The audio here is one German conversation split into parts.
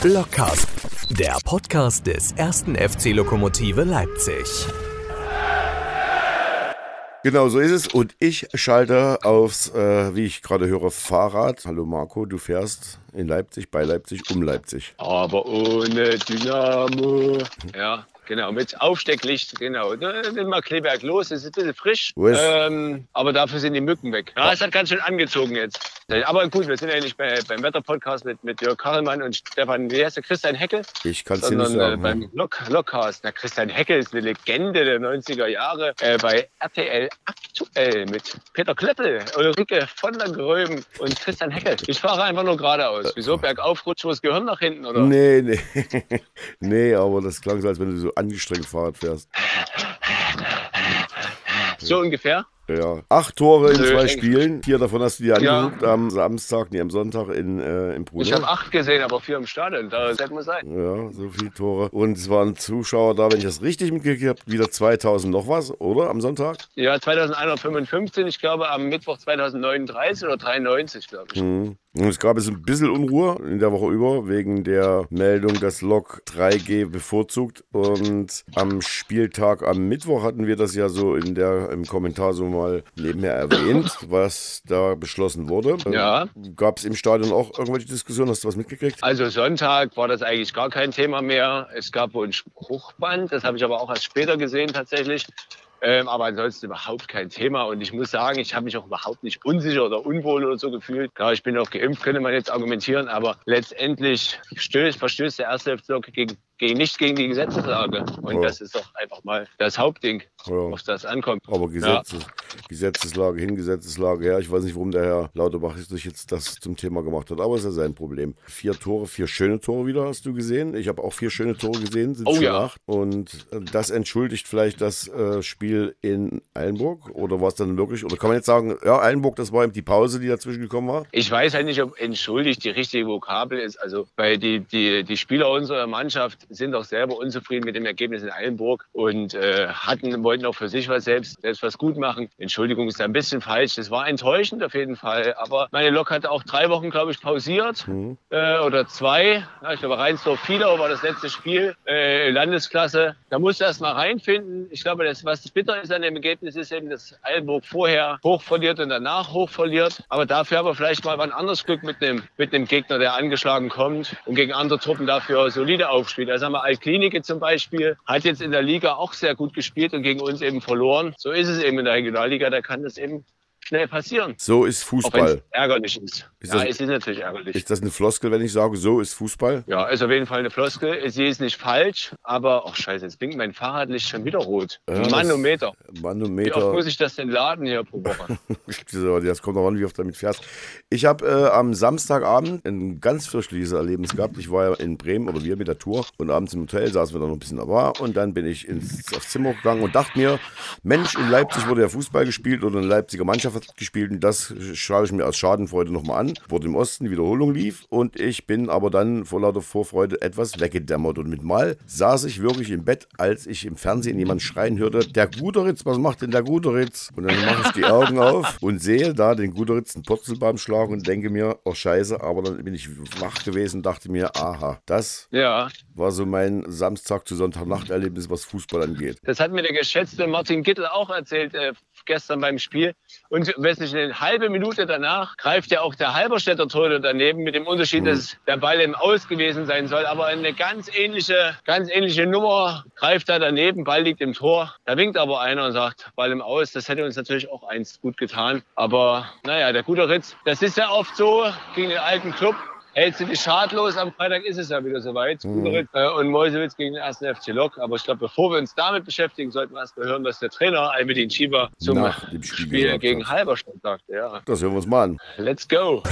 Blockcast, der Podcast des ersten FC Lokomotive Leipzig. Genau so ist es. Und ich schalte aufs, äh, wie ich gerade höre, Fahrrad. Hallo Marco, du fährst in Leipzig, bei Leipzig, um Leipzig. Aber ohne Dynamo. Ja, genau, mit Aufstecklicht, genau. Dann sind wir Kleberg los, es ist ein bisschen frisch. Wo ist- Ähm, aber dafür sind die Mücken weg. Ja, es hat ganz schön angezogen jetzt. Aber gut, wir sind ja nicht bei, beim Wetterpodcast mit, mit Jörg Karlmann und Stefan, wie heißt der, Christian Heckel? Ich kann es dir nicht sondern äh, sagen. beim Lok Lokcast. Na, Christian Heckel ist eine Legende der 90er Jahre äh, bei RTL aktuell mit Peter Klöppel, Ulrike von der Gröben und Christian Heckel. Ich fahre einfach nur geradeaus. Wieso? Bergauf rutscht das Gehirn nach hinten, oder? Nee, nee. nee, aber das klang so, als wenn du so angestrengt Fahrrad fährst. So ungefähr. Ja. Acht Tore in Nö, zwei Spielen. Vier davon hast du dir Ja. angeguckt am Samstag, nee, am Sonntag in, äh, im Ich habe Bruder. acht gesehen, aber vier im Stadion. Da sollte man sein. Ja, so viele Tore. Und es waren Zuschauer da, wenn ich das richtig mitgekriegt habe, wieder 2000 noch was, oder? Am Sonntag? Ja, 2115, ich glaube am Mittwoch 2039 oder 93, glaube ich. Mhm. Und es gab jetzt ein bisschen Unruhe in der Woche über, wegen der Meldung, dass Lok 3G bevorzugt. Und am Spieltag am Mittwoch hatten wir das ja so in der, im Kommentar so mal nebenher erwähnt, was da beschlossen wurde. Ja. Gab es im Stadion auch irgendwelche Diskussionen? Hast du was mitgekriegt? Also Sonntag war das eigentlich gar kein Thema mehr. Es gab wohl ein Spruchband, das habe ich aber auch erst später gesehen tatsächlich. Ähm, aber ansonsten überhaupt kein Thema. Und ich muss sagen, ich habe mich auch überhaupt nicht unsicher oder unwohl oder so gefühlt. Klar, ich bin auch geimpft, könnte man jetzt argumentieren. Aber letztendlich stößt, verstößt der erste Lok gegen, gegen, nicht gegen die Gesetzeslage. Und Ja. das ist doch einfach mal das Hauptding, Ja. auf das ankommt. Aber Gesetzes, Gesetzeslage hin, Gesetzeslage her. Ich weiß nicht, warum der Herr Lauterbach sich jetzt das zum Thema gemacht hat, aber es ist ja sein Problem. Vier Tore, vier schöne Tore wieder hast du gesehen. Ich habe auch vier schöne Tore gesehen, sind Oh schon ja. acht. Und äh, das entschuldigt vielleicht das äh, Spiel in Eilenburg oder war es dann wirklich, oder kann man jetzt sagen, ja, Eilenburg, das war eben die Pause, die dazwischen gekommen war? Ich weiß halt nicht, ob entschuldigt die richtige Vokabel ist. Also, weil die, die, die Spieler unserer Mannschaft sind auch selber unzufrieden mit dem Ergebnis in Eilenburg und äh, hatten, wollten auch für sich was selbst, selbst was gut machen. Entschuldigung ist da ein bisschen falsch. Das war enttäuschend auf jeden Fall. Aber meine Lok hatte auch drei Wochen, glaube ich, pausiert äh, oder zwei. Ja, ich glaube, Rheinsdorf-Fiedau war das letzte Spiel, äh, Landesklasse. Da musste erst mal reinfinden. Ich glaube, das, was bitter ist an dem Ergebnis, ist eben, dass Eilenburg vorher hoch verliert und danach hoch verliert. Aber dafür aber vielleicht mal ein anderes Glück mit einem, mit einem Gegner, der angeschlagen kommt und gegen andere Truppen dafür solide aufspielt. Also haben wir Altklinike zum Beispiel, hat jetzt in der Liga auch sehr gut gespielt und gegen uns eben verloren. So ist es eben in der Regionalliga, da kann das eben schnell passieren. So ist Auch wenn Fußball. es ärgerlich ist. Ist ja, das- es ist natürlich ärgerlich. Ist das eine Floskel, wenn ich sage, so ist Fußball? Ja, ist auf jeden Fall eine Floskel. Sie ist nicht falsch, aber, ach scheiße, jetzt blinkt mein Fahrradlicht schon wieder rot. Ja, das- Manometer. Wie oft Manometer. muss ich das denn laden hier pro Woche? Das kommt noch an, wie oft du damit fährst. Ich habe äh, am Samstagabend ein ganz fürchterliches Erlebnis gehabt. Ich war ja in Bremen oder wir mit der Tour und abends im Hotel saßen wir dann noch ein bisschen da war und dann bin ich ins, aufs Zimmer gegangen und dachte mir, Mensch, in Leipzig wurde ja Fußball gespielt oder eine Leipziger Mannschaft hat gespielt und das schaue ich mir aus Schadenfreude nochmal an. Wurde im Osten die Wiederholung lief und ich bin aber dann vor lauter Vorfreude etwas weggedämmert und mit Mal saß ich wirklich im Bett, als ich im Fernsehen jemand schreien hörte, der Guteritz, was macht denn der Guteritz? Und dann mache ich die Augen auf und sehe da den Guteritz einen Purzelbaum schlagen und denke mir, oh scheiße, aber dann bin ich wach gewesen und dachte mir, aha, das ja, war so mein Samstag zu Sonntagnacht-Erlebnis, was Fußball angeht. das hat mir der geschätzte Martin Gittel auch erzählt äh, gestern beim Spiel. Und weiß nicht, eine halbe Minute danach greift ja auch der Halberstädter Torhüter daneben, mit dem Unterschied, dass der Ball im Aus gewesen sein soll. Aber eine ganz ähnliche, ganz ähnliche Nummer greift da daneben, Ball liegt im Tor. Da winkt aber einer und sagt, Ball im Aus. Das hätte uns natürlich auch einst gut getan. Aber naja, der gute Ritz, das ist ja oft so gegen den alten Club. Hältst du dich schadlos, am Freitag ist es ja wieder soweit. Guteritz, äh, und Mäusewitz gegen den ersten FC Lok. Aber ich glaube, bevor wir uns damit beschäftigen, sollten wir erst mal hören, was der Trainer Almedin Schieber zum Spiel Spiel, gegen. Halberstadt sagte. Ja, Das hören wir uns mal an. let's go.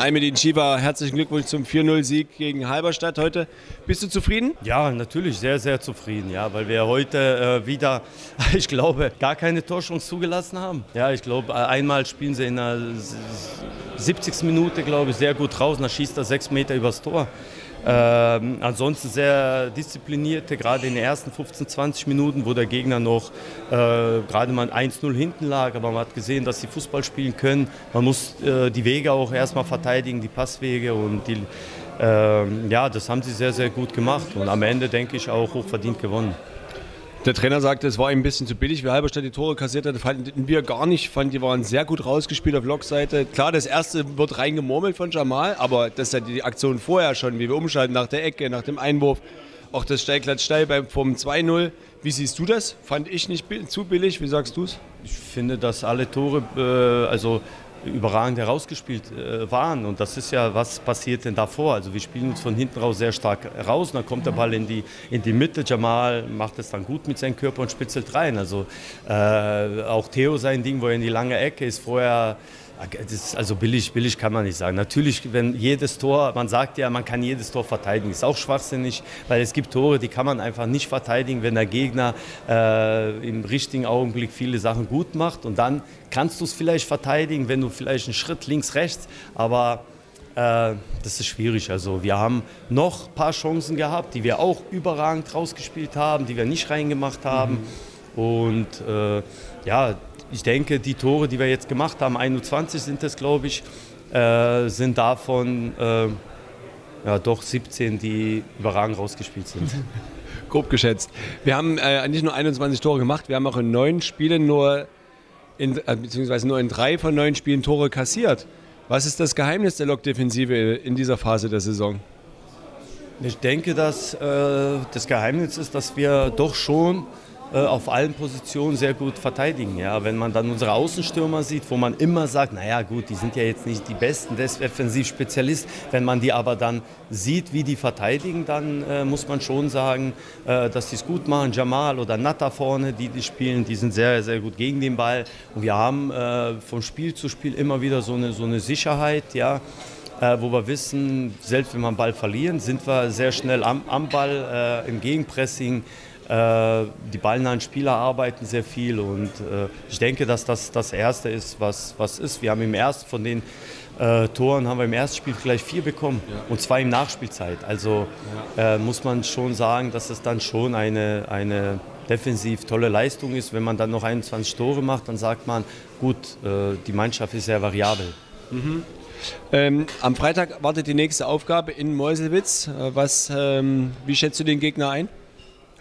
Almedin Shiva, herzlichen Glückwunsch zum 4-0-Sieg gegen Halberstadt heute. Bist du zufrieden? Ja, natürlich sehr, sehr zufrieden, ja, weil wir heute äh, wieder, ich glaube, gar keine Torchance zugelassen haben. Ja, ich glaube, einmal spielen sie in der 70. Minute, glaube ich, sehr gut raus, dann schießt er sechs Meter übers Tor. Ähm, ansonsten sehr disziplinierte, gerade in den ersten 15, 20 Minuten, wo der Gegner noch äh, gerade mal 1-0 hinten lag, aber man hat gesehen, dass sie Fußball spielen können. Man muss äh, die Wege auch erstmal verteidigen, die Passwege und die ähm, ja, das haben sie sehr, sehr gut gemacht und am Ende denke ich auch hochverdient gewonnen. Der Trainer sagte, es war ihm ein bisschen zu billig, wie Halberstadt die Tore kassiert hat. Fanden wir gar nicht. Ich fand, die waren sehr gut rausgespielt auf Lokseite. Klar, das erste wird reingemurmelt von Jamal, aber das ist ja die Aktion vorher schon, wie wir umschalten nach der Ecke, nach dem Einwurf. Auch das Steilklatsch steil vom 2-0. Wie siehst du das? Fand ich nicht zu billig. Wie sagst du es? Ich finde, dass alle Tore, äh, also überragend herausgespielt äh, waren. Und das ist ja, was passiert denn davor? Also wir spielen uns von hinten raus sehr stark raus und dann kommt der Ball in die, in die Mitte. Jamal macht es dann gut mit seinem Körper und spitzelt rein. Also äh, auch Theo sein Ding, wo er in die lange Ecke ist, vorher ist, also billig, billig kann man nicht sagen. Natürlich, wenn jedes Tor, man sagt ja, man kann jedes Tor verteidigen, ist auch schwachsinnig, weil es gibt Tore, die kann man einfach nicht verteidigen, wenn der Gegner äh, im richtigen Augenblick viele Sachen gut macht und dann kannst du es vielleicht verteidigen, wenn du vielleicht einen Schritt links, rechts, aber äh, das ist schwierig. Also wir haben noch ein paar Chancen gehabt, die wir auch überragend rausgespielt haben, die wir nicht reingemacht haben. Mhm. Und äh, ja, ich denke, die Tore, die wir jetzt gemacht haben, 21 sind es, glaube ich, äh, sind davon äh, ja, doch 17, die überragend rausgespielt sind. Grob geschätzt. Wir haben äh, nicht nur 21 Tore gemacht, wir haben auch in neun Spielen nur, in, äh, beziehungsweise nur in drei von neun Spielen Tore kassiert. Was ist das Geheimnis der Lokdefensive in dieser Phase der Saison? Ich denke, dass äh, das Geheimnis ist, dass wir doch schon auf allen Positionen sehr gut verteidigen. Ja, wenn man dann unsere Außenstürmer sieht, wo man immer sagt, naja gut, die sind ja jetzt nicht die besten Defensivspezialist, wenn man die aber dann sieht, wie die verteidigen, dann äh, muss man schon sagen, äh, dass die es gut machen. Jamal oder Natta vorne, die, die spielen, die sind sehr, sehr gut gegen den Ball. Und wir haben äh, von Spiel zu Spiel immer wieder so eine, so eine Sicherheit, ja, äh, wo wir wissen, selbst wenn wir einen Ball verlieren, sind wir sehr schnell am, am Ball, äh, im Gegenpressing. Äh, die ballnahen Spieler arbeiten sehr viel und äh, ich denke, dass das das Erste ist, was, was ist. Wir haben im ersten von den äh, Toren haben wir im ersten Spiel gleich vier bekommen ja. und zwei im Nachspielzeit. Also ja. äh, muss man schon sagen, dass es dann schon eine, eine defensiv tolle Leistung ist. Wenn man dann noch 21 Tore macht, dann sagt man, gut, äh, die Mannschaft ist sehr variabel. Mhm. Ähm, am Freitag wartet die nächste Aufgabe in Meuselwitz. Äh, was, ähm, wie schätzt du den Gegner ein?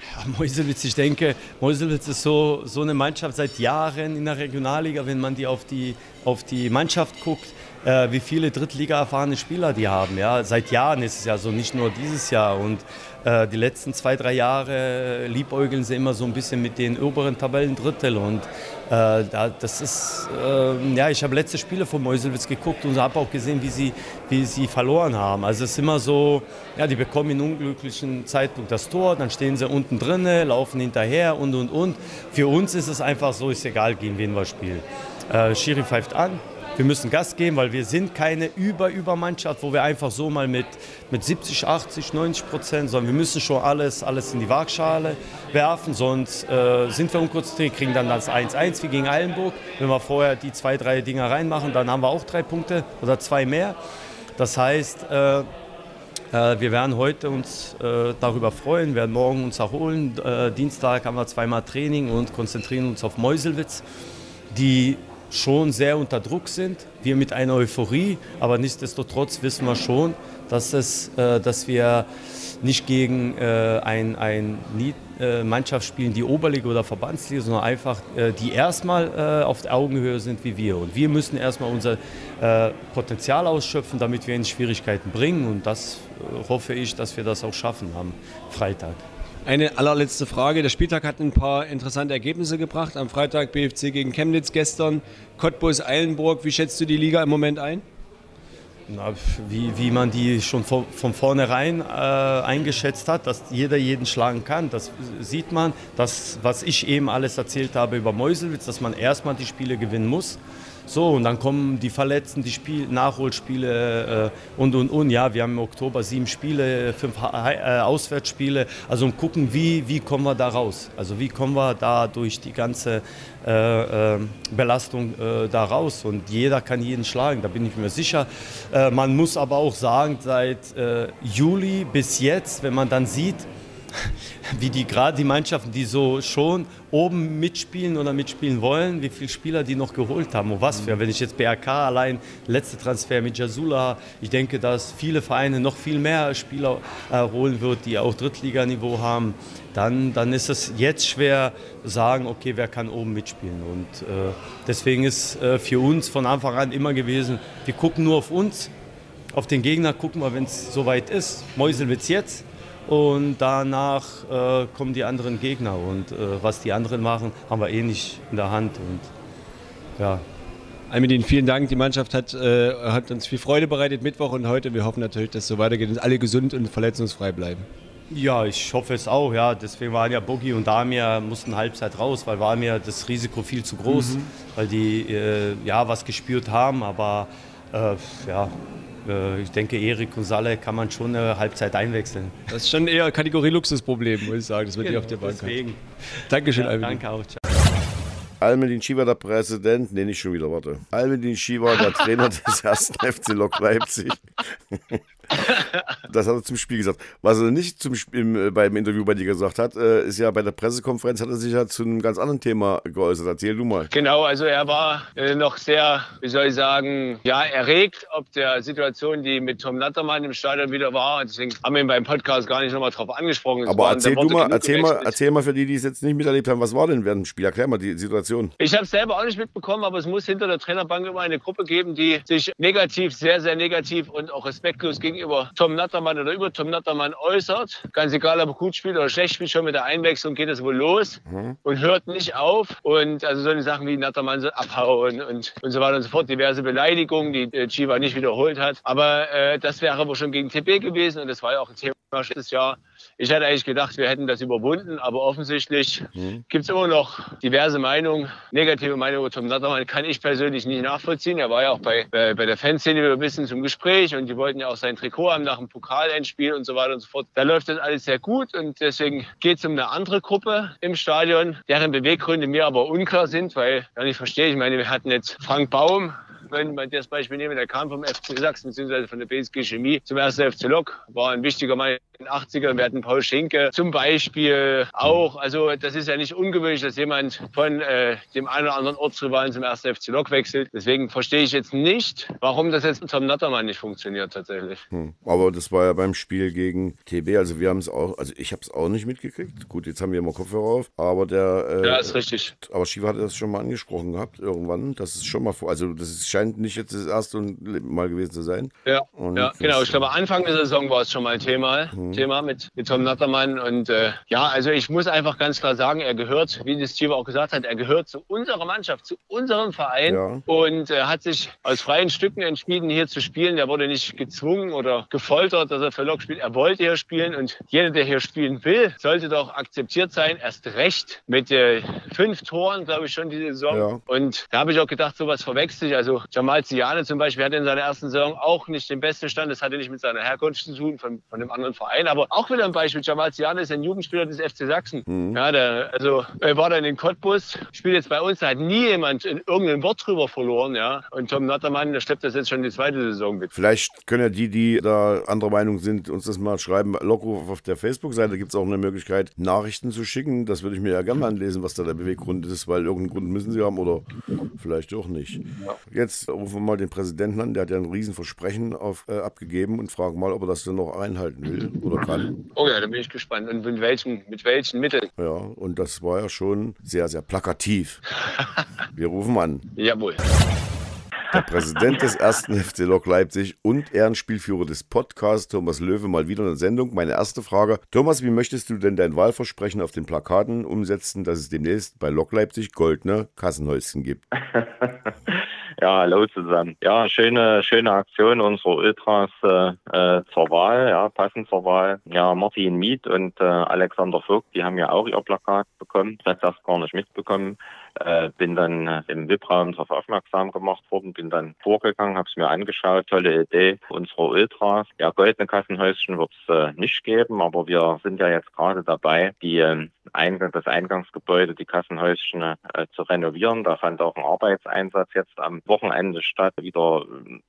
Ja, Meuselwitz, ich denke, Meuselwitz ist so, so eine Mannschaft seit Jahren in der Regionalliga, wenn man die auf die, auf die Mannschaft guckt, äh, wie viele Drittliga erfahrene Spieler die haben. Ja? Seit Jahren ist es ja so, nicht nur dieses Jahr. Und äh, die letzten zwei, drei Jahre liebäugeln sie immer so ein bisschen mit den oberen Tabellendrittel. Und äh, das ist, äh, ja, ich habe letzte Spiele von Meuselwitz geguckt und habe auch gesehen, wie sie, wie sie verloren haben. Also es ist immer so, ja, die bekommen in unglücklichen Zeitpunkt das Tor, dann stehen sie unten drinnen, laufen hinterher und und und. Für uns ist es einfach so, ist egal, gegen wen wir spielen. Äh, Schiri pfeift an, wir müssen Gas geben, weil wir sind keine Über-Über-Mannschaft, wo wir einfach so mal mit, mit 70, 80, 90 Prozent, sondern wir müssen schon alles, alles in die Waagschale werfen, sonst äh, sind wir unkonzentriert, kriegen dann das 1-1 wie gegen Eilenburg. Wenn wir vorher die zwei, drei Dinger reinmachen, dann haben wir auch drei Punkte oder zwei mehr. Das heißt, äh, äh wir werden heute uns äh, darüber freuen, werden morgen uns erholen. Äh, Dienstag haben wir zweimal Training und konzentrieren uns auf Meuselwitz, die schon sehr unter Druck sind. Wir mit einer Euphorie, aber nichtsdestotrotz wissen wir schon, dass, es, äh, dass wir nicht gegen äh, ein, ein äh, Mannschaft spielen, die Oberliga oder Verbandsliga, sondern einfach, äh, die erstmal äh, auf Augenhöhe sind wie wir. Und wir müssen erstmal unser Potenzial ausschöpfen, damit wir in Schwierigkeiten bringen. Und das hoffe ich, dass wir das auch schaffen am Freitag. Eine allerletzte Frage. Der Spieltag hat ein paar interessante Ergebnisse gebracht. Am Freitag BFC gegen Chemnitz, gestern Cottbus Eilenburg. Wie schätzt du die Liga im Moment ein? Na, wie, wie man die schon von, von vornherein äh, eingeschätzt hat, dass jeder jeden schlagen kann. Das sieht man. Das, was ich eben alles erzählt habe über Meuselwitz, dass man erstmal die Spiele gewinnen muss. So, und dann kommen die Verletzten, die Spiel Nachholspiele äh, und, und, und. Ja, wir haben im Oktober sieben Spiele, fünf äh, Auswärtsspiele. Also um gucken, wie, wie kommen wir da raus? Also wie kommen wir da durch die ganze äh, äh Belastung äh, da raus? Und jeder kann jeden schlagen, da bin ich mir sicher. Äh, man muss aber auch sagen, seit Juli bis jetzt, wenn man dann sieht, wie die gerade die Mannschaften, die so schon oben mitspielen oder mitspielen wollen, wie viele Spieler die noch geholt haben und was für. Wenn ich jetzt BRK allein, letzte Transfer mit Jasula, ich denke, dass viele Vereine noch viel mehr Spieler äh, holen wird, die auch Drittliganiveau haben, dann, dann ist es jetzt schwer sagen, okay, wer kann oben mitspielen. Und äh, deswegen ist äh, für uns von Anfang an immer gewesen, wir gucken nur auf uns, auf den Gegner gucken wir, wenn es soweit ist. Meuselwitz jetzt, und danach äh, kommen die anderen Gegner. Und äh, was die anderen machen, haben wir eh nicht in der Hand. Und ja. Almedin, vielen Dank. Die Mannschaft hat, äh, hat uns viel Freude bereitet Mittwoch und heute. Wir hoffen natürlich, dass es so weitergeht und alle gesund und verletzungsfrei bleiben. Ja, ich hoffe es auch. Ja. Deswegen waren ja Boogie und Damir mussten Halbzeit raus, weil war mir das Risiko viel zu groß, mhm. weil die äh, ja was gespürt haben. Aber äh, ja, ich denke, Erik und Salle kann man schon eine Halbzeit einwechseln. Das ist schon eher Kategorie Luxusproblem, muss ich sagen. Das wird genau, auf der Bank. Deswegen. Dankeschön, ja, Alvin. Danke auch. Ciao. Almedin Shiva, der Präsident, nee, nicht schon wieder, warte. Almedin Shiva, der Trainer des ersten FC Lok Leipzig. Das hat er zum Spiel gesagt. Was er nicht zum Spiel, äh, beim Interview bei dir gesagt hat, äh, ist ja bei der Pressekonferenz hat er sich ja zu einem ganz anderen Thema geäußert. Erzähl du mal. Genau, also er war äh, noch sehr, wie soll ich sagen, ja, erregt, ob der Situation, die mit Tom Nattermann im Stadion wieder war. Deswegen haben wir ihn beim Podcast gar nicht nochmal drauf angesprochen. Es Aber erzähl du mal, erzähl mal, erzähl mal für die, die es jetzt nicht miterlebt haben, was war denn während dem Spiel? Erklär mal die Situation. Ich habe es selber auch nicht mitbekommen, aber es muss hinter der Trainerbank immer eine Gruppe geben, die sich negativ, sehr, sehr negativ und auch respektlos gegenüber Tom Nattermann oder über Tom Nattermann äußert. Ganz egal, ob er gut spielt oder schlecht spielt, schon mit der Einwechslung geht es wohl los mhm. und hört nicht auf. Und also solche Sachen wie Nattermann so abhauen und, und so weiter und so fort. Diverse Beleidigungen, die äh, Chiva nicht wiederholt hat. Aber äh, das wäre aber schon gegen TP gewesen und das war ja auch ein Thema letztes Jahr. Ich hätte eigentlich gedacht, wir hätten das überwunden, aber offensichtlich mhm. gibt es immer noch diverse Meinungen. Negative Meinungen über Tom Nattermann kann ich persönlich nicht nachvollziehen. Er war ja auch bei, bei, bei der Fanszene ein bisschen zum Gespräch und die wollten ja auch sein Trikot haben nach dem Pokalendspiel und so weiter und so fort. Da läuft das alles sehr gut und deswegen geht es um eine andere Gruppe im Stadion, deren Beweggründe mir aber unklar sind, weil, ja, ich verstehe, ich meine, wir hatten jetzt Frank Baum, wenn man das Beispiel nehmen, der kam vom FC Sachsen bzw. von der BSG Chemie zum ersten FC Lok, war ein wichtiger Mann in den 80ern. Wir hatten Paul Schenke zum Beispiel auch. Also das ist ja nicht ungewöhnlich, dass jemand von äh, dem einen oder anderen Ortsrivalen zum ersten FC Lok wechselt. Deswegen verstehe ich jetzt nicht, warum das jetzt mit Tom Nattermann nicht funktioniert tatsächlich. Hm. Aber das war ja beim Spiel gegen TB. Also wir haben es auch, also ich habe es auch nicht mitgekriegt. Gut, jetzt haben wir immer Kopfhörer auf, aber der. Äh, ja, ist richtig. Aber Shiva hat das schon mal angesprochen gehabt irgendwann. Das ist schon mal vor. Also das ist scheint nicht jetzt das erste Mal gewesen zu sein. Ja, ja genau. Ich glaube, Anfang der Saison war es schon mal ein Thema, mhm. Thema mit, mit Tom Nattermann. Und äh, ja, also ich muss einfach ganz klar sagen, er gehört, wie das Steve auch gesagt hat, er gehört zu unserer Mannschaft, zu unserem Verein ja. und äh, hat sich aus freien Stücken entschieden, hier zu spielen. Er wurde nicht gezwungen oder gefoltert, dass er für Lok spielt. Er wollte hier spielen und jeder, der hier spielen will, sollte doch akzeptiert sein. Erst recht mit äh, fünf Toren, glaube ich, schon diese Saison. Ja. Und da habe ich auch gedacht, sowas verwechselt. Also Jamal Ziane zum Beispiel hatte in seiner ersten Saison auch nicht den besten Stand. Das hatte nicht mit seiner Herkunft zu tun, von, von einem anderen Verein. Aber auch wieder ein Beispiel. Jamal Ziane ist ein Jugendspieler des FC Sachsen. Mhm. Ja, der, also er war dann in Cottbus, spielt jetzt bei uns. Da hat nie jemand in irgendein Wort drüber verloren. Ja. Und Tom Nattermann, der schleppt das jetzt schon die zweite Saison mit. Vielleicht können ja die, die da anderer Meinung sind, uns das mal schreiben. Lockruf auf der Facebook-Seite gibt es auch eine Möglichkeit, Nachrichten zu schicken. Das würde ich mir ja gerne anlesen, was da der Beweggrund ist, weil irgendeinen Grund müssen sie haben oder vielleicht auch nicht. Jetzt rufen wir mal den Präsidenten an, der hat ja ein Riesenversprechen auf, äh, abgegeben und fragen mal, ob er das dann noch einhalten will oder kann. Oh ja, da bin ich gespannt. Und mit welchen, mit welchen Mitteln? Ja, und das war ja schon sehr, sehr plakativ. Wir rufen an. Jawohl. Der Präsident des ersten FC Lok Leipzig und Ehrenspielführer des Podcasts, Thomas Löwe, mal wieder in der Sendung. Meine erste Frage. Thomas, wie möchtest du denn dein Wahlversprechen auf den Plakaten umsetzen, dass es demnächst bei Lok Leipzig goldene Kassenhäuschen gibt? Ja, hallo zusammen. Ja, schöne, schöne Aktion unserer Ultras äh, äh, zur Wahl, ja, passend zur Wahl. Ja, Martin Miet und äh, Alexander Vogt, die haben ja auch ihr Plakat bekommen. Das hat das gar nicht mitbekommen. Äh, bin dann äh, im VIP-Raum darauf aufmerksam gemacht worden, bin dann vorgegangen, habe es mir angeschaut, tolle Idee unserer Ultras. Ja, goldene Kassenhäuschen wird es äh, nicht geben, aber wir sind ja jetzt gerade dabei, die ähm, Eingang, das Eingangsgebäude, die Kassenhäuschen äh, zu renovieren. Da fand auch ein Arbeitseinsatz jetzt am Wochenende statt. Wieder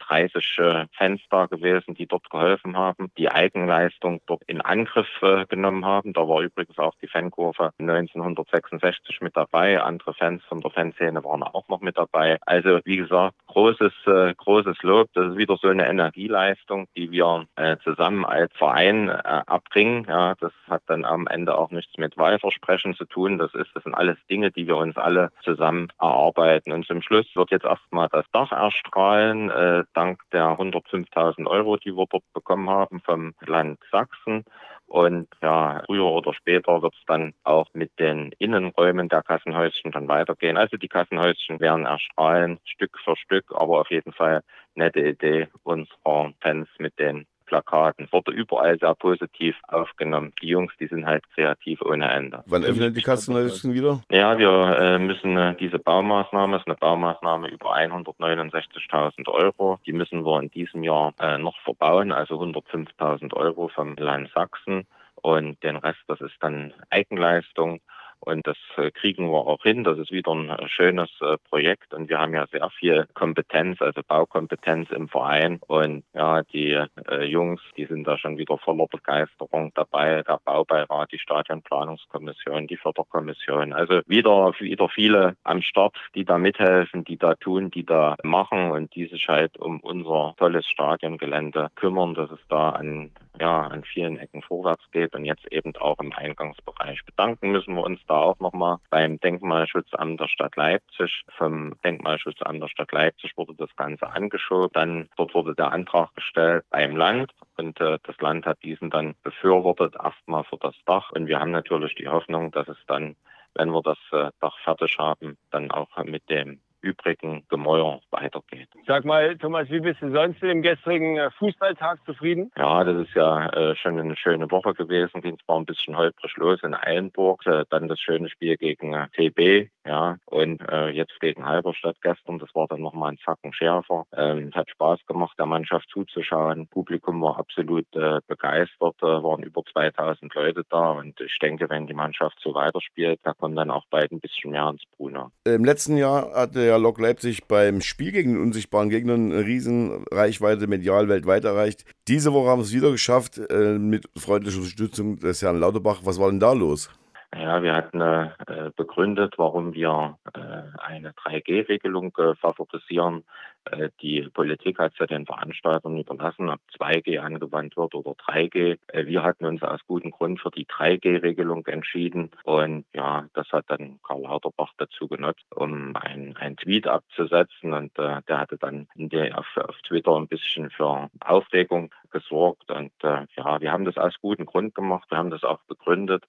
30 äh, Fans da gewesen, die dort geholfen haben, die Eigenleistung dort in Angriff äh, genommen haben. Da war übrigens auch die Fankurve 1966 mit dabei. Andere Fans von der Fanszene waren auch noch mit dabei. Also wie gesagt, großes, äh, großes Lob. Das ist wieder so eine Energieleistung, die wir äh, zusammen als Verein äh, abbringen. Ja, das hat dann am Ende auch nichts mit Wahlversprechen zu tun. Das ist, das sind alles Dinge, die wir uns alle zusammen erarbeiten. Und zum Schluss wird jetzt erstmal das Dach erstrahlen, äh, dank der 105.000 Euro, die wir dort bekommen haben vom Land Sachsen. Und ja, früher oder später wird es dann auch mit den Innenräumen der Kassenhäuschen dann weitergehen. Also die Kassenhäuschen werden erstrahlen, Stück für Stück, aber auf jeden Fall nette Idee unserer Fans mit den Plakaten. Wurde überall sehr positiv aufgenommen. Die Jungs, die sind halt kreativ ohne Ende. Wann öffnen die Kassenhäuschen wieder? Ja, wir äh, müssen äh, diese Baumaßnahme, ist eine Baumaßnahme über 169.000 Euro. Die müssen wir in diesem Jahr äh, noch verbauen, also 105.000 Euro vom Land Sachsen. Und den Rest, das ist dann Eigenleistung. Und das äh, kriegen wir auch hin. Das ist wieder ein äh, schönes äh, Projekt. Und wir haben ja sehr viel Kompetenz, also Baukompetenz im Verein. Und ja, die Jungs, die sind da schon wieder voller Begeisterung dabei. Der Baubeirat, die Stadionplanungskommission, die Förderkommission. Also wieder, wieder viele am Start, die da mithelfen, die da tun, die da machen und die sich halt um unser tolles Stadiongelände kümmern, dass es da an ja, an vielen Ecken vorwärts geht und jetzt eben auch im Eingangsbereich. Bedanken müssen wir uns da auch nochmal beim Denkmalschutzamt der Stadt Leipzig. Vom Denkmalschutzamt der Stadt Leipzig wurde das Ganze angeschoben. Dann dort wurde der Antrag gestellt beim Land und äh, das Land hat diesen dann befürwortet, erstmal für das Dach. Und wir haben natürlich die Hoffnung, dass es dann wenn wir das äh, Dach fertig haben, dann auch mit dem übrigen Gemäuer weitergeht. Sag mal, Thomas, wie bist du sonst mit dem gestrigen äh, Fußballtag zufrieden? Ja, das ist ja äh, schon eine schöne Woche gewesen. Ging zwar ein bisschen holprig los in Eilenburg, äh, dann das schöne Spiel gegen äh, TB, ja, und äh, jetzt gegen Halberstadt gestern. Das war dann nochmal ein Zacken schärfer. Ähm, hat Spaß gemacht, der Mannschaft zuzuschauen. Publikum war absolut äh, begeistert, äh, waren über 2000 Leute da und ich denke, wenn die Mannschaft so weiterspielt, da kommt dann auch bald ein bisschen mehr ins Bruno. Im letzten Jahr hatte ja Lok Leipzig beim Spiel gegen den unsichtbaren Gegner eine riesen Reichweite medial weltweit erreicht. Diese Woche haben wir es wieder geschafft äh, mit freundlicher Unterstützung des Herrn Lauterbach. Was war denn da los? Ja, wir hatten äh, begründet, warum wir äh, eine 3G-Regelung äh, favorisieren. Äh, die Politik hat es ja den Veranstaltern überlassen, ob 2G angewandt wird oder 3G. Äh, wir hatten uns aus gutem Grund für die 3G-Regelung entschieden. Und ja, das hat dann Karl Lauterbach dazu genutzt, um ein, ein Tweet abzusetzen. Und äh, der hatte dann der, auf, auf Twitter ein bisschen für Aufregung gesorgt. Und äh, ja, wir haben das aus gutem Grund gemacht. Wir haben das auch begründet.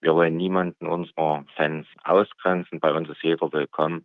Wir wollen niemanden unserer Fans ausgrenzen. Bei uns ist jeder willkommen.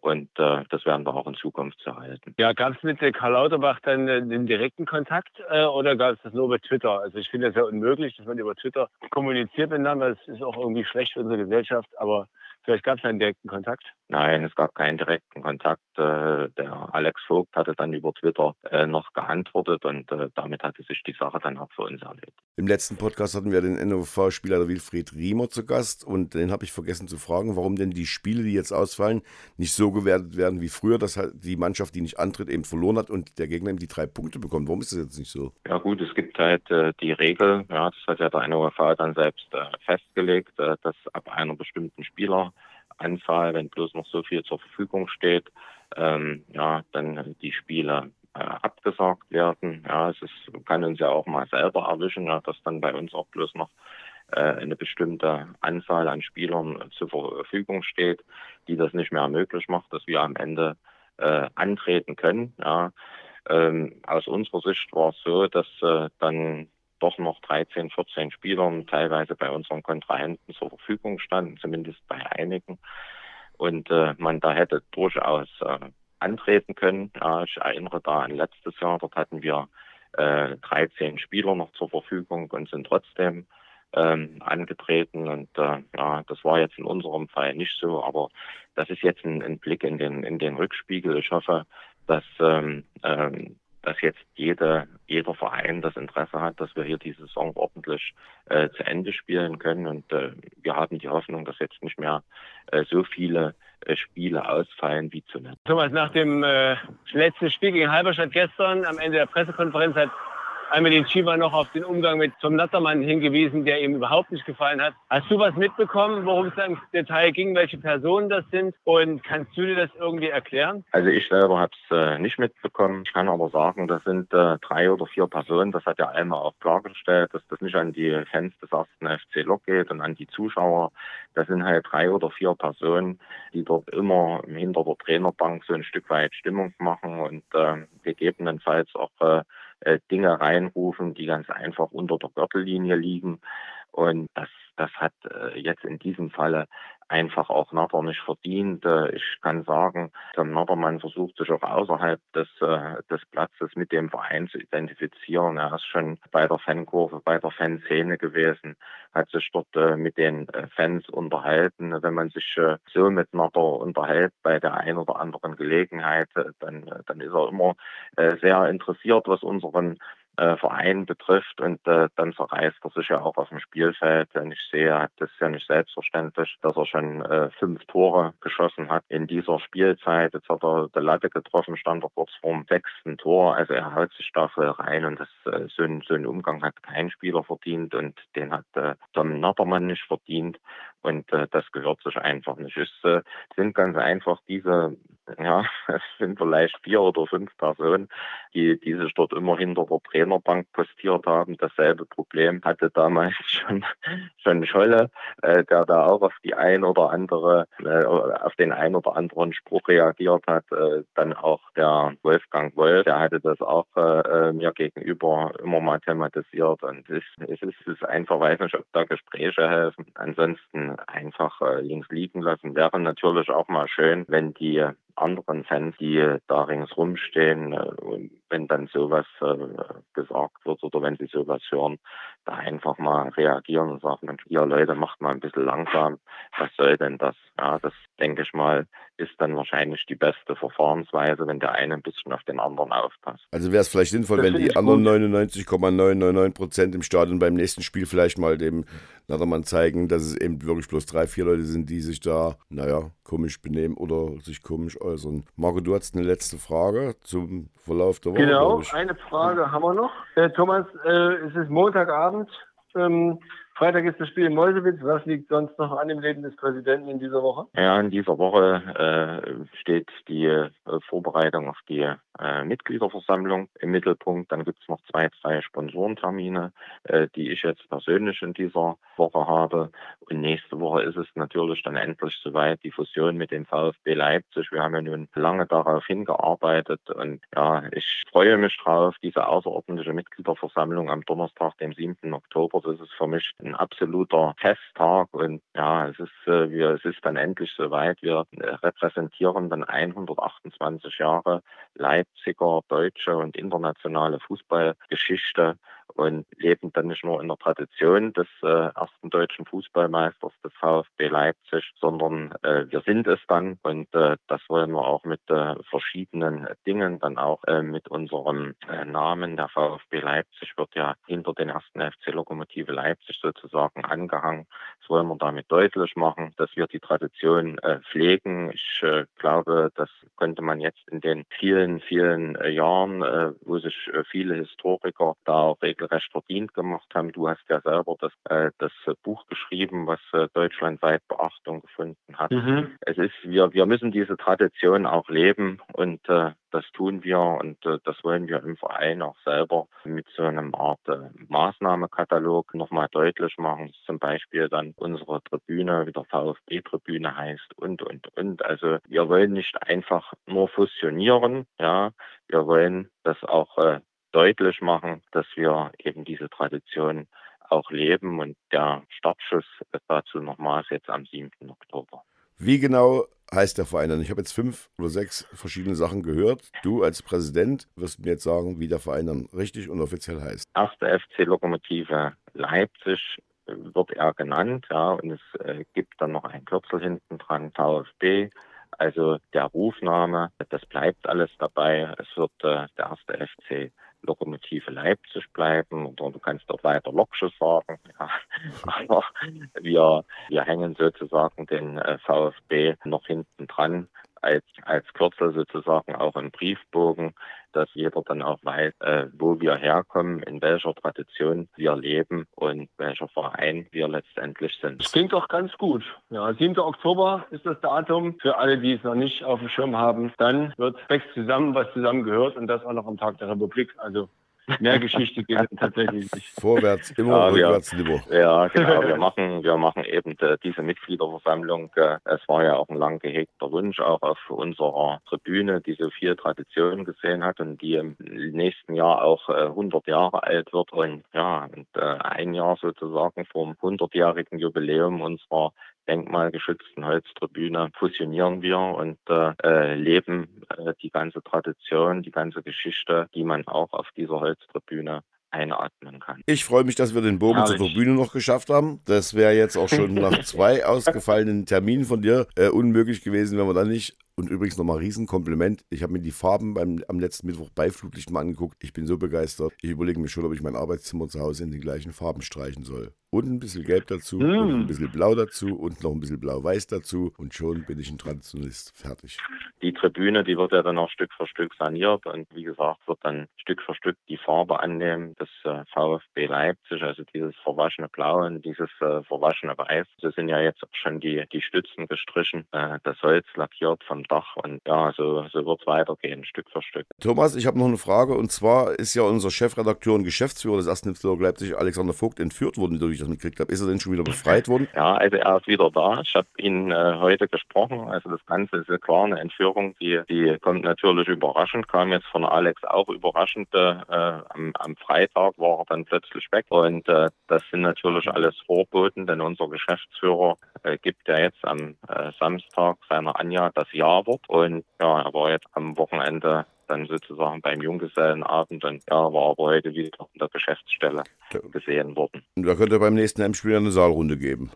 Und äh, das werden wir auch in Zukunft so halten. Ja, gab es mit Karl Lauterbach dann äh, den direkten Kontakt äh, oder gab es das nur über Twitter? Also ich finde das ja unmöglich, dass man über Twitter kommuniziert miteinander. Das ist auch irgendwie schlecht für unsere Gesellschaft, aber Vielleicht gab es einen direkten Kontakt? Nein, es gab keinen direkten Kontakt. Äh, der Alex Vogt hatte dann über Twitter äh, noch geantwortet und äh, damit hatte sich die Sache dann auch für uns erledigt. Im letzten Podcast hatten wir den NOV-Spieler Wilfried Riemer zu Gast und den habe ich vergessen zu fragen, warum denn die Spiele, die jetzt ausfallen, nicht so gewertet werden wie früher, dass halt die Mannschaft, die nicht antritt, eben verloren hat und der Gegner eben die drei Punkte bekommt. Warum ist das jetzt nicht so? Ja gut, es gibt halt die Regel, ja, das hat ja der NOV dann selbst festgelegt, dass ab einer bestimmten Spieler Anzahl, wenn bloß noch so viel zur Verfügung steht, ähm, ja, dann die Spiele äh, abgesagt werden. Ja, es ist, kann uns ja auch mal selber erwischen, ja, dass dann bei uns auch bloß noch äh, eine bestimmte Anzahl an Spielern zur Verfügung steht, die das nicht mehr möglich macht, dass wir am Ende äh, antreten können. Ja. Ähm, aus unserer Sicht war es so, dass äh, dann doch noch 13, 14 Spielern teilweise bei unseren Kontrahenten zur Verfügung standen, zumindest bei einigen. Und äh, man da hätte durchaus äh, antreten können. Ja, ich erinnere da an letztes Jahr, dort hatten wir äh, 13 Spieler noch zur Verfügung und sind trotzdem ähm, angetreten. Und äh, ja, das war jetzt in unserem Fall nicht so, aber das ist jetzt ein, ein Blick in den, in den Rückspiegel. Ich hoffe, dass ähm, ähm, dass jetzt jede, jeder Verein das Interesse hat, dass wir hier die Saison ordentlich äh, zu Ende spielen können. Und äh, wir haben die Hoffnung, dass jetzt nicht mehr äh, so viele äh, Spiele ausfallen wie zuletzt. Thomas, nach dem äh, letzten Spiel gegen Halberstadt gestern, am Ende der Pressekonferenz, hat Almedin Chiva noch auf den Umgang mit Tom Nattermann hingewiesen, der ihm überhaupt nicht gefallen hat. Hast du was mitbekommen, worum es im Detail ging, welche Personen das sind und kannst du dir das irgendwie erklären? Also ich selber habe es äh, nicht mitbekommen. Ich kann aber sagen, das sind äh, drei oder vier Personen. Das hat ja einmal auch klargestellt, dass das nicht an die Fans des ersten FC Lok geht und an die Zuschauer. Das sind halt drei oder vier Personen, die dort immer hinter der Trainerbank so ein Stück weit Stimmung machen und äh, gegebenenfalls auch äh, äh, Dinge reinrufen, die ganz einfach unter der Gürtellinie liegen. Und das, das hat äh, jetzt in diesem Falle einfach auch Natter nicht verdient. Äh, ich kann sagen, der Nattermann versucht sich auch außerhalb des, äh, des Platzes mit dem Verein zu identifizieren. Er ist schon bei der Fankurve, bei der Fanszene gewesen, hat sich dort äh, mit den Fans unterhalten. Wenn man sich so mit Natter unterhält bei der einen oder anderen Gelegenheit, dann, dann ist er immer sehr interessiert, was unseren äh, Verein betrifft und äh, dann verreist er sich ja auch auf dem Spielfeld. Wenn ich sehe, das ist ja nicht selbstverständlich, dass er schon äh, fünf Tore geschossen hat in dieser Spielzeit. Jetzt hat er die Latte getroffen, stand er kurz vorm sechsten Tor. Also er haut sich da voll rein und das, äh, so, ein, so ein Umgang hat kein Spieler verdient und den hat äh, Tom Nattermann nicht verdient und äh, das gehört sich einfach nicht. Es äh, sind ganz einfach diese ja, es sind vielleicht vier oder fünf Personen, die, die sich dort immer hinter der Trainerbank postiert haben. Dasselbe Problem hatte damals schon, schon Scholle, äh, der da auch auf die ein oder andere, äh, auf den ein oder anderen Spruch reagiert hat. Äh, dann auch der Wolfgang Wolf, der hatte das auch äh, mir gegenüber immer mal thematisiert. Und es, es, ist, es ist einfach, weiß nicht, ob da Gespräche helfen. Ansonsten einfach äh, links liegen lassen. Wäre natürlich auch mal schön, wenn die anderen Fans, die da ringsrum stehen, äh, und wenn dann sowas äh, gesagt wird oder wenn sie sowas hören, da einfach mal reagieren und sagen, Mensch, ihr Leute, macht mal ein bisschen langsam, was soll denn das? Ja, das denke ich mal, ist dann wahrscheinlich die beste Verfahrensweise, wenn der eine ein bisschen auf den anderen aufpasst. Also wäre es vielleicht sinnvoll, das wenn die anderen 99,999 Prozent im Stadion beim nächsten Spiel vielleicht mal dem Nattermann zeigen, dass es eben wirklich bloß drei, vier Leute sind, die sich da, naja, komisch benehmen oder sich komisch äußern. Marco, du hast eine letzte Frage zum Verlauf der Woche. Genau, eine Frage haben wir noch. Äh, Thomas, äh, es ist Montagabend. Ähm, Freitag ist das Spiel in Meuselwitz. Was liegt sonst noch an dem Leben des Präsidenten in dieser Woche? Ja, in dieser Woche äh, steht die äh, Vorbereitung auf die äh, Mitgliederversammlung im Mittelpunkt. Dann gibt es noch zwei, drei Sponsorentermine, äh, die ich jetzt persönlich in dieser Woche habe. Und nächste Woche ist es natürlich dann endlich soweit, die Fusion mit dem VfB Leipzig. Wir haben ja nun lange darauf hingearbeitet und ja, ich freue mich drauf, diese außerordentliche Mitgliederversammlung am Donnerstag, dem 7. Oktober. Das ist für mich ein absoluter Festtag und ja, es ist, äh, wir, es ist dann endlich soweit. Wir repräsentieren dann 128 Jahre Leipziger, deutsche und internationale Fußballgeschichte und leben dann nicht nur in der Tradition des äh, ersten deutschen Fußballmeisters des VfB Leipzig, sondern äh, wir sind es dann und äh, das wollen wir auch mit äh, verschiedenen Dingen, dann auch äh, mit unserem äh, Namen. Der VfB Leipzig wird ja hinter den ersten FC Lokomotive Leipzig sozusagen angehangen. Das wollen wir damit deutlich machen, dass wir die Tradition äh, pflegen. Ich äh, glaube, das könnte man jetzt in den vielen, vielen äh, Jahren, äh, wo sich äh, viele Historiker da auch regelrecht verdient gemacht haben. Du hast ja selber das, äh, das Buch geschrieben, was äh, deutschlandweit Beachtung gefunden hat. Mhm. Es ist, wir, wir müssen diese Tradition auch leben und äh, das tun wir und äh, das wollen wir im Verein auch selber mit so einem Art äh, Maßnahmekatalog nochmal deutlich machen. Zum Beispiel dann unsere Tribüne wieder VfB-Tribüne heißt und, und, und. Also wir wollen nicht einfach nur fusionieren, ja, wir wollen das auch äh, deutlich machen, dass wir eben diese Tradition auch leben und der Startschuss dazu nochmals jetzt am 7. Oktober. Wie genau heißt der Verein dann? Ich habe jetzt fünf oder sechs verschiedene Sachen gehört. Du als Präsident wirst mir jetzt sagen, wie der Verein dann richtig und offiziell heißt. Erste FC Lokomotive Leipzig wird er genannt, ja, und es äh, gibt dann noch ein Kürzel hinten dran, VfB. Also der Rufname, das bleibt alles dabei. Es wird äh, der erste FC Lokomotive Leipzig bleiben oder du kannst dort weiter Lokschuss sagen. Ja. Aber wir, wir hängen sozusagen den äh, VfB noch hinten dran als, als Kürzel sozusagen auch im Briefbogen, dass jeder dann auch weiß, äh, wo wir herkommen, in welcher Tradition wir leben und welcher Verein wir letztendlich sind. Das klingt doch ganz gut. Ja, 7. Oktober ist das Datum. Für alle, die es noch nicht auf dem Schirm haben, dann wird wächst zusammen, was zusammengehört und das auch noch am Tag der Republik. Also Mehr Geschichte geht tatsächlich nicht. Vorwärts, immer ja, rückwärts lieber. Ja, genau. Wir machen, wir machen eben äh, diese Mitgliederversammlung. Äh, es war ja auch ein lang gehegter Wunsch, auch auf unserer Tribüne, die so viel Tradition gesehen hat und die im nächsten Jahr auch äh, 100 Jahre alt wird. Und ja, und, äh, ein Jahr sozusagen vom 100-jährigen Jubiläum unserer denkmalgeschützten Holztribüne fusionieren wir und äh, äh, leben äh, die ganze Tradition, die ganze Geschichte, die man auch auf dieser Holztribüne einatmen kann. Ich freue mich, dass wir den Bogen Herrlich. zur Tribüne noch geschafft haben. Das wäre jetzt auch schon nach zwei ausgefallenen Terminen von dir äh, unmöglich gewesen, wenn wir dann nicht und übrigens nochmal Riesenkompliment. Ich habe mir die Farben beim, am letzten Mittwoch bei Flutlicht mal angeguckt. Ich bin so begeistert. Ich überlege mir schon, ob ich mein Arbeitszimmer zu Hause in den gleichen Farben streichen soll. Und ein bisschen Gelb dazu, mm. und ein bisschen Blau dazu und noch ein bisschen Blau-Weiß dazu. Und schon bin ich ein Traditionalist. Fertig. Die Tribüne, die wird ja dann auch Stück für Stück saniert. Und wie gesagt, wird dann Stück für Stück die Farbe annehmen des äh, VfB Leipzig. Also dieses verwaschene Blau und dieses äh, verwaschene Weiß. Das sind ja jetzt auch schon die, die Stützen gestrichen. Äh, das Holz lackiert von Dach. Und ja, so, so wird es weitergehen, Stück für Stück. Thomas, ich habe noch eine Frage. Und zwar ist ja unser Chefredakteur und Geschäftsführer des ersten Netzwerk Leipzig, Alexander Vogt, entführt worden, wie ich das mitgekriegt habe. Ist er denn schon wieder befreit worden? Ja, also er ist wieder da. Ich habe ihn äh, heute gesprochen. Also das Ganze ist ja klar eine Entführung, die, die kommt natürlich überraschend, kam jetzt von Alex auch überraschend. Äh, am, am, Freitag war er dann plötzlich weg. Und äh, das sind natürlich alles Vorboten, denn unser Geschäftsführer äh, gibt ja jetzt am äh, Samstag seiner Anja das Ja Harvard. Und ja, er war jetzt am Wochenende dann sozusagen beim Junggesellenabend und ja, war aber heute wieder in der Geschäftsstelle gesehen worden. Und da könnte beim nächsten Heimspiel eine Saalrunde geben.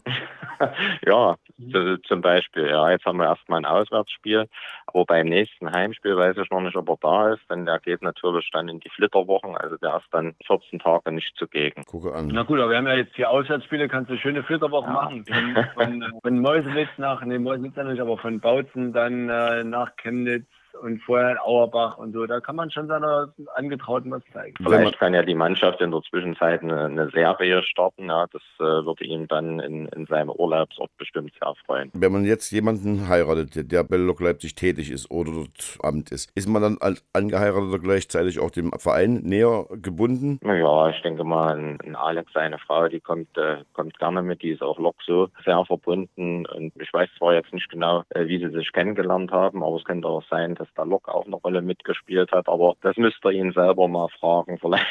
ja, zum Beispiel. Ja, jetzt haben wir erstmal ein Auswärtsspiel, aber beim nächsten Heimspiel weiß ich noch nicht, ob er da ist, denn der geht natürlich dann in die Flitterwochen, also der ist dann 14 Tage nicht zugegen. Gucke an. Na gut, aber wir haben ja jetzt vier Auswärtsspiele, kannst du schöne Flitterwochen ja. machen. Von, von, von nach, nee, Meuselwitz nicht, aber von Bautzen dann äh, nach Chemnitz und vorher in Auerbach und so. Da kann man schon seiner Angetrauten was zeigen. Vielleicht kann ja die Mannschaft in der Zwischenzeit eine, eine Serie starten. Ja, das äh, würde ihm dann in, in seinem Urlaubsort bestimmt sehr freuen. Wenn man jetzt jemanden heiratet, der bei Lok Leipzig tätig ist oder dort Amt ist, ist man dann als Angeheirateter gleichzeitig auch dem Verein näher gebunden? Ja, ich denke mal, ein Alex, seine Frau, die kommt, äh, kommt gerne mit, die ist auch Lok so sehr verbunden. Und ich weiß zwar jetzt nicht genau, äh, wie sie sich kennengelernt haben, aber es könnte auch sein, dass der Lok auch eine Rolle mitgespielt hat. Aber das müsste ihr ihn selber mal fragen. Vielleicht,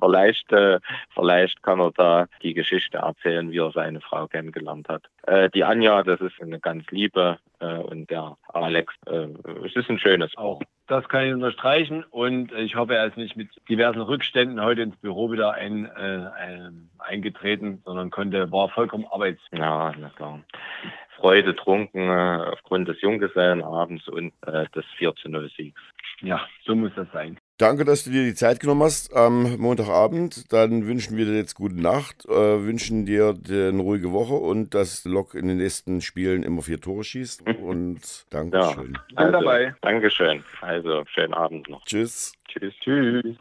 vielleicht, äh, vielleicht kann er da die Geschichte erzählen, wie er seine Frau kennengelernt hat. Äh, die Anja, das ist eine ganz liebe und der Alex, äh, es ist ein schönes auch. Das kann ich unterstreichen und ich hoffe, er ist nicht mit diversen Rückständen heute ins Büro wieder ein, äh, ein, eingetreten, sondern konnte, war vollkommen arbeits. Ja, na klar. Freude trunken äh, aufgrund des Junggesellenabends und äh, des 4 zu 0 Siegs. Ja, so muss das sein. Danke, dass du dir die Zeit genommen hast am Montagabend. Dann wünschen wir dir jetzt gute Nacht, äh, wünschen dir eine ruhige Woche und dass Lok in den nächsten Spielen immer vier Tore schießt. Und Dankeschön. Ja, also, dabei. Dankeschön. Also, schönen Abend noch. Tschüss. Tschüss. Tschüss.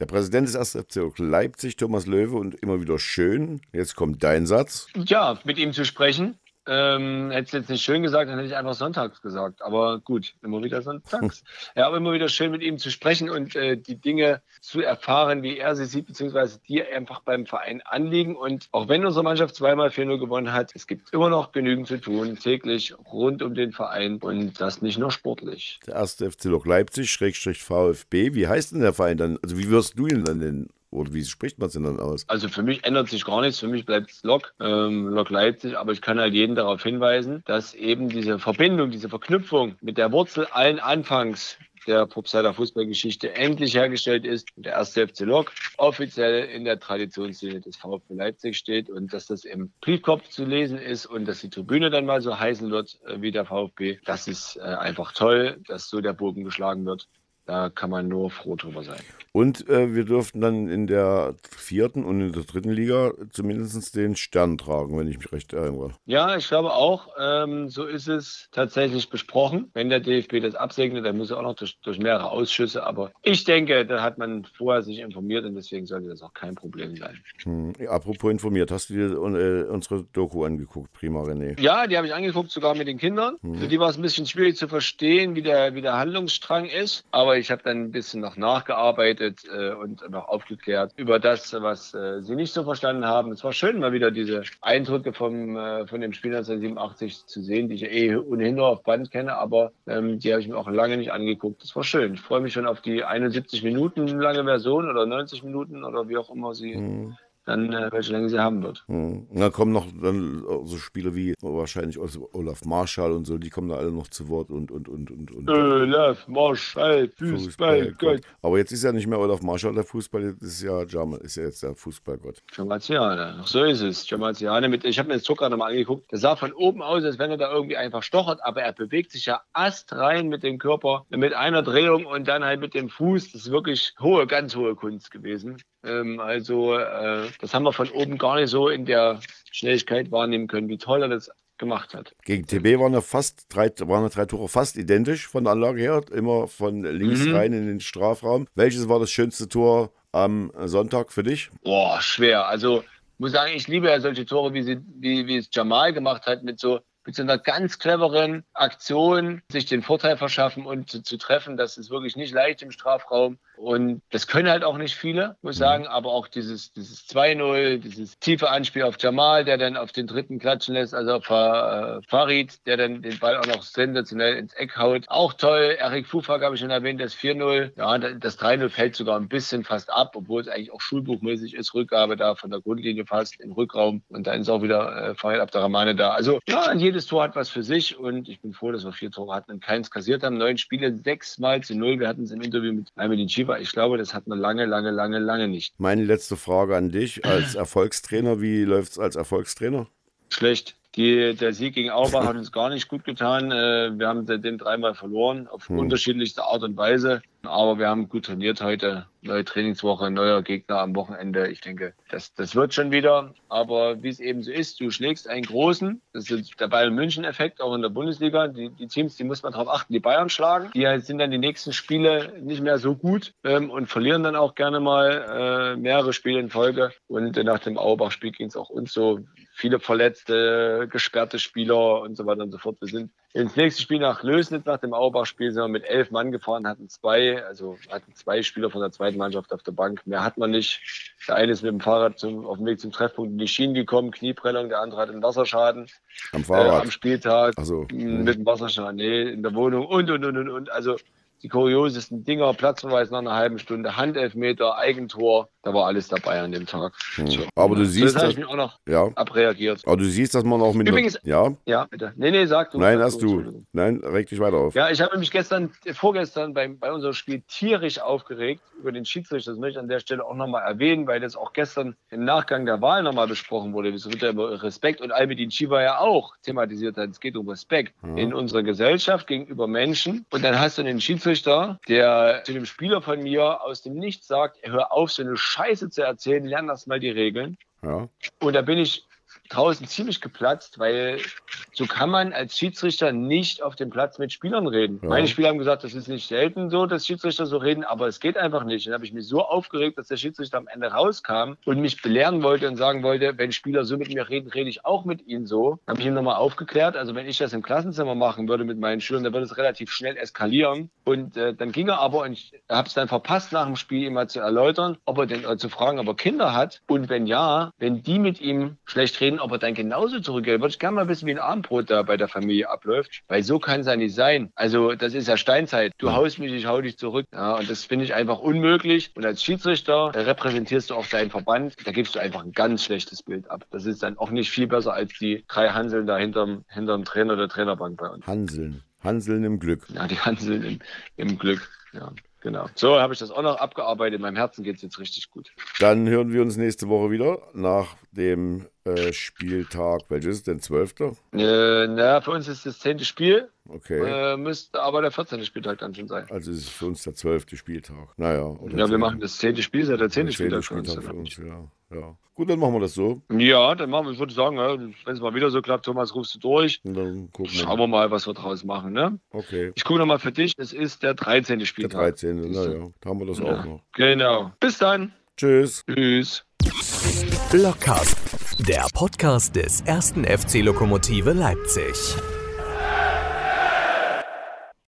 Der Präsident des 1. FC Leipzig, Thomas Löwe, und immer wieder schön. Jetzt kommt dein Satz. Ja, mit ihm zu sprechen ähm, hätte es jetzt nicht schön gesagt, dann hätte ich einfach sonntags gesagt. Aber gut, immer wieder sonntags. ja, aber immer wieder schön mit ihm zu sprechen und äh, die Dinge zu erfahren, wie er sie sieht, beziehungsweise die einfach beim Verein anliegen. Und auch wenn unsere Mannschaft zweimal 4-0 gewonnen hat, es gibt immer noch genügend zu tun, täglich rund um den Verein und das nicht nur sportlich. Der erste FC Lok Leipzig, Schrägstrich VfB. Wie heißt denn der Verein dann? Also wie wirst du ihn dann nennen? Oder wie spricht man es denn dann aus? Also für mich ändert sich gar nichts. Für mich bleibt es Lok, ähm, Lok Leipzig. Aber ich kann halt jeden darauf hinweisen, dass eben diese Verbindung, diese Verknüpfung mit der Wurzel allen Anfangs der Propsider Fußballgeschichte endlich hergestellt ist. Der erste FC Lok offiziell in der Traditionslinie des VfB Leipzig steht und dass das im Briefkopf zu lesen ist und dass die Tribüne dann mal so heißen wird äh, wie der VfB. Das ist äh, einfach toll, dass so der Bogen geschlagen wird. Da kann man nur froh drüber sein. Und äh, wir dürften dann in der vierten und in der dritten Liga zumindest den Stern tragen, wenn ich mich recht erinnere. Ja, ich glaube auch, ähm, so ist es tatsächlich besprochen. Wenn der DFB das absegnet, dann muss er auch noch durch, durch mehrere Ausschüsse. Aber ich denke, da hat man vorher sich informiert und deswegen sollte das auch kein Problem sein. Hm. Apropos informiert, hast du dir äh, unsere Doku angeguckt, Prima René? Ja, die habe ich angeguckt, sogar mit den Kindern. Hm. Für die war es ein bisschen schwierig zu verstehen, wie der, wie der Handlungsstrang ist. Aber ich habe dann ein bisschen noch nachgearbeitet äh, und noch aufgeklärt über das, was äh, sie nicht so verstanden haben. Es war schön, mal wieder diese Eindrücke vom, äh, von dem Spiel 1987 zu sehen, die ich eh ohnehin nur auf Band kenne, aber ähm, die habe ich mir auch lange nicht angeguckt. Das war schön. Ich freue mich schon auf die 71 Minuten lange Version oder 90 Minuten oder wie auch immer sie Hm. Dann, äh, welche Länge sie haben wird. Hm. Und dann kommen noch dann so Spiele wie wahrscheinlich Olaf Marschall und so, die kommen da alle noch zu Wort und und und und. und. Olaf Marschall, Fußballgott. Aber jetzt ist ja nicht mehr Olaf Marschall der Fußball, jetzt ist ja Jamal, ist ja jetzt der Fußballgott. Jamaziane, so ist es. Jamaziane mit, ich habe mir das Zucker nochmal angeguckt. Der sah von oben aus, als wenn er da irgendwie einfach stochert, aber er bewegt sich ja astrein mit dem Körper, mit einer Drehung und dann halt mit dem Fuß. Das ist wirklich hohe, ganz hohe Kunst gewesen. Ähm, also, äh, das haben wir von oben gar nicht so in der Schnelligkeit wahrnehmen können, wie toll er das gemacht hat. Gegen TB waren ja fast drei, waren ja drei Tore fast identisch von der Anlage her, immer von links Mhm. rein in den Strafraum. Welches war das schönste Tor am Sonntag für dich? Boah, schwer. Also muss sagen, ich liebe ja solche Tore, wie, sie, wie, wie es Jamal gemacht hat, mit so, mit so einer ganz cleveren Aktion, sich den Vorteil verschaffen und zu, zu treffen. Das ist wirklich nicht leicht im Strafraum. Und das können halt auch nicht viele, muss ich sagen. Aber auch dieses, dieses 2-0, dieses tiefe Anspiel auf Jamal, der dann auf den dritten klatschen lässt, also auf äh, Farid, der dann den Ball auch noch sensationell ins Eck haut. Auch toll. Erik Fufak habe ich schon erwähnt, das 4-0. Ja, das 3-0 fällt sogar ein bisschen fast ab, obwohl es eigentlich auch schulbuchmäßig ist. Rückgabe da von der Grundlinie fast im Rückraum. Und dann ist auch wieder äh, Farid Abderrahmane da. Also ja, jedes Tor hat was für sich. Und ich bin froh, dass wir vier Tore hatten und keins kassiert haben. Neun Spiele, sechs Mal zu null. Wir hatten es im Interview mit Almedin Chiva. Ich glaube, das hat man lange, lange, lange, lange nicht. Meine letzte Frage an dich als Erfolgstrainer. Wie läuft es als Erfolgstrainer? Schlecht. Die, der Sieg gegen Auerbach hat uns gar nicht gut getan. Äh, Wir haben den dreimal verloren, auf Hm. unterschiedlichste Art und Weise. Aber wir haben gut trainiert heute. Neue Trainingswoche, neuer Gegner am Wochenende. Ich denke, das, das wird schon wieder. Aber wie es eben so ist, du schlägst einen großen. Das ist der Bayern-München-Effekt, auch in der Bundesliga. Die, die Teams, die muss man darauf achten, die Bayern schlagen. Die sind dann die nächsten Spiele nicht mehr so gut ähm, und verlieren dann auch gerne mal äh, mehrere Spiele in Folge. Und nach dem Auerbach-Spiel ging es auch uns so. Viele verletzte, gesperrte Spieler und so weiter und so fort. Wir sind ins nächste Spiel nach Lösnitz, nach dem Auerbach-Spiel, sind wir mit elf Mann gefahren, hatten zwei, also hatten zwei Spieler von der zweiten Mannschaft auf der Bank. Mehr hat man nicht. Der eine ist mit dem Fahrrad zum, auf dem Weg zum Treffpunkt in die Schienen gekommen, Knieprellung, der andere hat einen Wasserschaden Am äh, Fahrrad. am Spieltag. Also, mit dem Wasserschaden, nee, in der Wohnung und, und, und, und, und. Also die kuriosesten Dinger, Platzverweis nach einer halben Stunde, Handelfmeter, Eigentor, da war alles dabei an dem Tag. So. Aber du siehst, das habe dass, ich mir auch noch ja, abreagiert. aber du siehst, dass man auch mit Übrigens- ja, Ja, bitte. Nee, nee, sag du. nein, Sag hast du, nein, reg dich weiter auf. Ja, ich habe mich gestern, vorgestern beim, bei unserem Spiel tierisch aufgeregt über den Schiedsrichter. Das möchte ich an der Stelle auch nochmal erwähnen, weil das auch gestern im Nachgang der Wahl nochmal besprochen wurde. Es wird ja über Respekt und Albedin Chiva ja auch thematisiert hat. Es geht um Respekt in unserer Gesellschaft gegenüber Menschen. Und dann hast du einen Schiedsrichter, der zu dem Spieler von mir aus dem Nichts sagt, hör auf, so eine Scheiße zu erzählen, lern das mal die Regeln. Ja, Und da bin ich draußen ziemlich geplatzt, weil so kann man als Schiedsrichter nicht auf dem Platz mit Spielern reden. Ja. Meine Spieler haben gesagt, das ist nicht selten so, dass Schiedsrichter so reden, aber es geht einfach nicht. Dann habe ich mich so aufgeregt, dass der Schiedsrichter am Ende rauskam und mich belehren wollte und sagen wollte, wenn Spieler so mit mir reden, rede ich auch mit ihnen so. Habe ich ihm nochmal aufgeklärt. Also wenn ich das im Klassenzimmer machen würde mit meinen Schülern, dann würde es relativ schnell eskalieren. Und äh, dann ging er aber, und ich habe es dann verpasst, nach dem Spiel ihm mal zu erläutern, ob er denn äh, zu fragen, ob er Kinder hat. Und wenn ja, wenn die mit ihm schlecht reden, ob er dann genauso zurückgeht. Würde ich gerne mal wissen, wie ein Abendbrot da bei der Familie abläuft. Weil so kann es ja nicht sein. Also das ist ja Steinzeit. Du haust mich, ich hau dich zurück. Ja, und das finde ich einfach unmöglich. Und als Schiedsrichter repräsentierst du auch deinen Verband. Da gibst du einfach ein ganz schlechtes Bild ab. Das ist dann auch nicht viel besser als die drei Hanseln da hinterm, hinterm Trainer oder Trainerbank bei uns. Hanseln. Hanseln im Glück. Ja, die Hanseln im, im Glück. Ja, genau. So habe ich das auch noch abgearbeitet. In meinem Herzen geht es jetzt richtig gut. Dann hören wir uns nächste Woche wieder nach dem äh, Spieltag. Welches ist denn? 12.? Äh, na, für uns ist das zehnte Spiel. Okay. Äh, müsste aber der 14. Spieltag dann schon sein. Also ist es für uns der 12. Spieltag. Naja. oder Ja, wir machen das zehnte Spiel, seit der zehnte Der zehnte Spieltag für uns. Spieltag für uns, ja. ja. Gut, dann machen wir das so. Ja, dann machen wir, ich würde sagen, ja, wenn es mal wieder so klappt, Thomas, rufst du durch. Und dann gucken wir. Schauen wir mal, was wir draus machen. Ne? Okay. Ich gucke nochmal für dich, es ist der 13. Der Spieltag. 13. Naja, da haben wir das auch noch. Genau. Bis dann. Tschüss. Tschüss. Blockcast, der Podcast des ersten FC Lokomotive Leipzig.